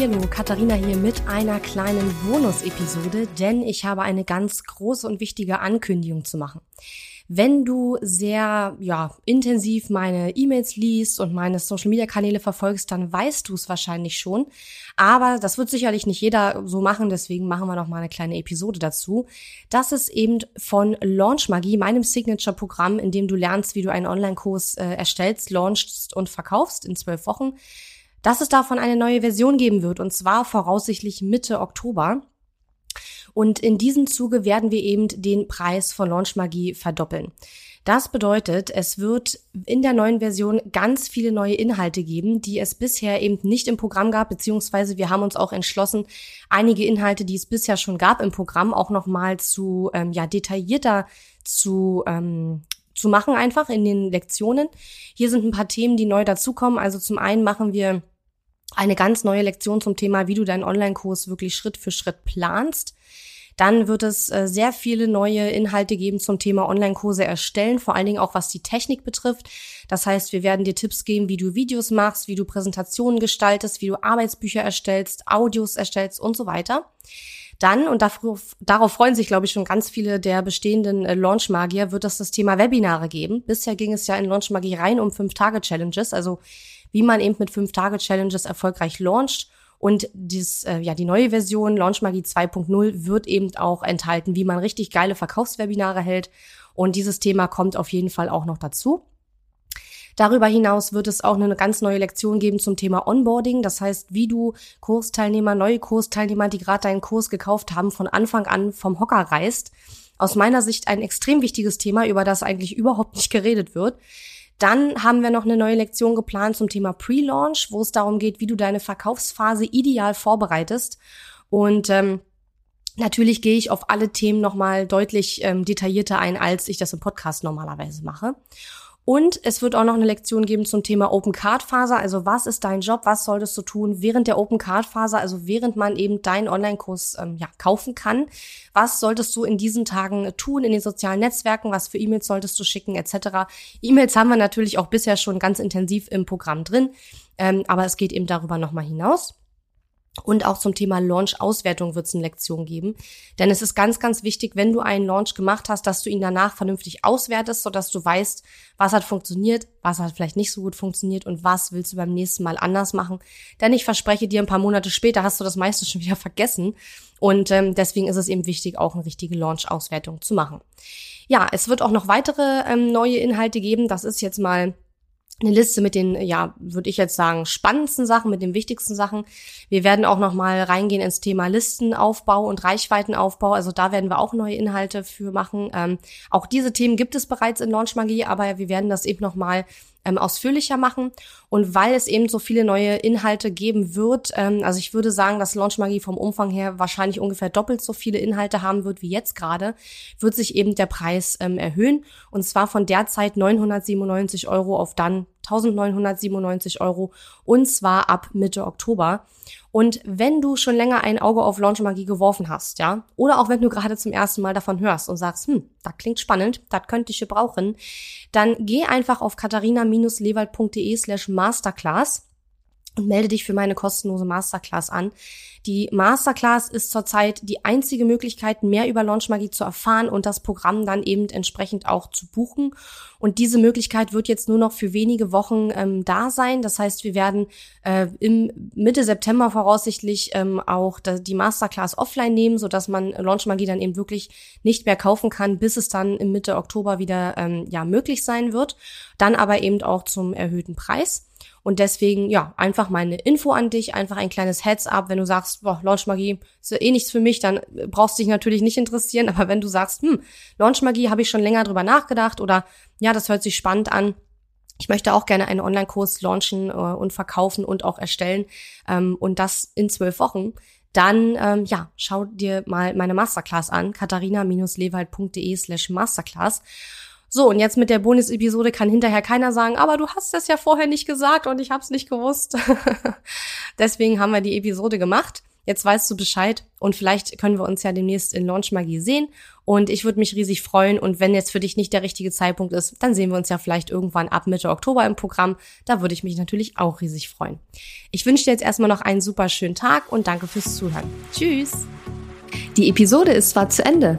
Hallo, Katharina hier mit einer kleinen Bonus-Episode, denn ich habe eine ganz große und wichtige Ankündigung zu machen. Wenn du sehr ja, intensiv meine E-Mails liest und meine Social-Media-Kanäle verfolgst, dann weißt du es wahrscheinlich schon. Aber das wird sicherlich nicht jeder so machen, deswegen machen wir noch mal eine kleine Episode dazu. Das ist eben von Launch Magie, meinem Signature-Programm, in dem du lernst, wie du einen Online-Kurs äh, erstellst, launchst und verkaufst in zwölf Wochen dass es davon eine neue Version geben wird, und zwar voraussichtlich Mitte Oktober. Und in diesem Zuge werden wir eben den Preis von Launch Magie verdoppeln. Das bedeutet, es wird in der neuen Version ganz viele neue Inhalte geben, die es bisher eben nicht im Programm gab, beziehungsweise wir haben uns auch entschlossen, einige Inhalte, die es bisher schon gab im Programm, auch nochmal zu ähm, ja detaillierter zu ähm, zu machen einfach in den Lektionen. Hier sind ein paar Themen, die neu dazukommen. Also zum einen machen wir eine ganz neue Lektion zum Thema, wie du deinen Online-Kurs wirklich Schritt für Schritt planst. Dann wird es äh, sehr viele neue Inhalte geben zum Thema Online-Kurse erstellen, vor allen Dingen auch was die Technik betrifft. Das heißt, wir werden dir Tipps geben, wie du Videos machst, wie du Präsentationen gestaltest, wie du Arbeitsbücher erstellst, Audios erstellst und so weiter. Dann, und darauf, darauf freuen sich, glaube ich, schon ganz viele der bestehenden äh, Launch-Magier, wird es das Thema Webinare geben. Bisher ging es ja in Launch Magie rein um Fünf-Tage-Challenges, also wie man eben mit Fünf-Tage-Challenges erfolgreich launcht. Und dies, äh, ja, die neue Version Launch Magie 2.0 wird eben auch enthalten, wie man richtig geile Verkaufswebinare hält. Und dieses Thema kommt auf jeden Fall auch noch dazu. Darüber hinaus wird es auch eine ganz neue Lektion geben zum Thema Onboarding. Das heißt, wie du Kursteilnehmer, neue Kursteilnehmer, die gerade deinen Kurs gekauft haben, von Anfang an vom Hocker reißt. Aus meiner Sicht ein extrem wichtiges Thema, über das eigentlich überhaupt nicht geredet wird. Dann haben wir noch eine neue Lektion geplant zum Thema Pre-Launch, wo es darum geht, wie du deine Verkaufsphase ideal vorbereitest. Und ähm, natürlich gehe ich auf alle Themen nochmal deutlich ähm, detaillierter ein, als ich das im Podcast normalerweise mache. Und es wird auch noch eine Lektion geben zum Thema Open Card Phase. Also was ist dein Job? Was solltest du tun während der Open Card Phase? Also während man eben deinen Online-Kurs ähm, ja, kaufen kann. Was solltest du in diesen Tagen tun in den sozialen Netzwerken? Was für E-Mails solltest du schicken etc. E-Mails haben wir natürlich auch bisher schon ganz intensiv im Programm drin. Ähm, aber es geht eben darüber nochmal hinaus. Und auch zum Thema Launch-Auswertung wird es eine Lektion geben. Denn es ist ganz, ganz wichtig, wenn du einen Launch gemacht hast, dass du ihn danach vernünftig auswertest, sodass du weißt, was hat funktioniert, was hat vielleicht nicht so gut funktioniert und was willst du beim nächsten Mal anders machen. Denn ich verspreche dir, ein paar Monate später hast du das meiste schon wieder vergessen. Und ähm, deswegen ist es eben wichtig, auch eine richtige Launch-Auswertung zu machen. Ja, es wird auch noch weitere ähm, neue Inhalte geben. Das ist jetzt mal eine Liste mit den, ja, würde ich jetzt sagen, spannendsten Sachen, mit den wichtigsten Sachen. Wir werden auch noch mal reingehen ins Thema Listenaufbau und Reichweitenaufbau. Also da werden wir auch neue Inhalte für machen. Ähm, auch diese Themen gibt es bereits in Launch Magie, aber wir werden das eben noch mal ähm, ausführlicher machen. Und weil es eben so viele neue Inhalte geben wird, ähm, also ich würde sagen, dass Launch Magie vom Umfang her wahrscheinlich ungefähr doppelt so viele Inhalte haben wird wie jetzt gerade, wird sich eben der Preis ähm, erhöhen. Und zwar von derzeit 997 Euro auf dann 1997 Euro und zwar ab Mitte Oktober. Und wenn du schon länger ein Auge auf Launch Magie geworfen hast, ja, oder auch wenn du gerade zum ersten Mal davon hörst und sagst, hm, das klingt spannend, das könnte ich gebrauchen, dann geh einfach auf katharina-lewald.de slash masterclass und melde dich für meine kostenlose Masterclass an. Die Masterclass ist zurzeit die einzige Möglichkeit, mehr über Launchmagie zu erfahren und das Programm dann eben entsprechend auch zu buchen. Und diese Möglichkeit wird jetzt nur noch für wenige Wochen ähm, da sein. Das heißt, wir werden äh, im Mitte September voraussichtlich ähm, auch die Masterclass offline nehmen, sodass man Launchmagie dann eben wirklich nicht mehr kaufen kann, bis es dann im Mitte Oktober wieder ähm, ja möglich sein wird. dann aber eben auch zum erhöhten Preis. Und deswegen, ja, einfach meine Info an dich, einfach ein kleines Heads-up. Wenn du sagst, boah, Launchmagie ist eh nichts für mich, dann brauchst du dich natürlich nicht interessieren. Aber wenn du sagst, hm, Launchmagie habe ich schon länger drüber nachgedacht oder ja, das hört sich spannend an, ich möchte auch gerne einen Online-Kurs launchen äh, und verkaufen und auch erstellen ähm, und das in zwölf Wochen, dann ähm, ja, schau dir mal meine Masterclass an, katharina-lewald.de slash masterclass. So, und jetzt mit der Bonus-Episode kann hinterher keiner sagen, aber du hast das ja vorher nicht gesagt und ich hab's nicht gewusst. Deswegen haben wir die Episode gemacht. Jetzt weißt du Bescheid und vielleicht können wir uns ja demnächst in Launch Magie sehen und ich würde mich riesig freuen und wenn jetzt für dich nicht der richtige Zeitpunkt ist, dann sehen wir uns ja vielleicht irgendwann ab Mitte Oktober im Programm. Da würde ich mich natürlich auch riesig freuen. Ich wünsche dir jetzt erstmal noch einen super schönen Tag und danke fürs Zuhören. Tschüss! Die Episode ist zwar zu Ende,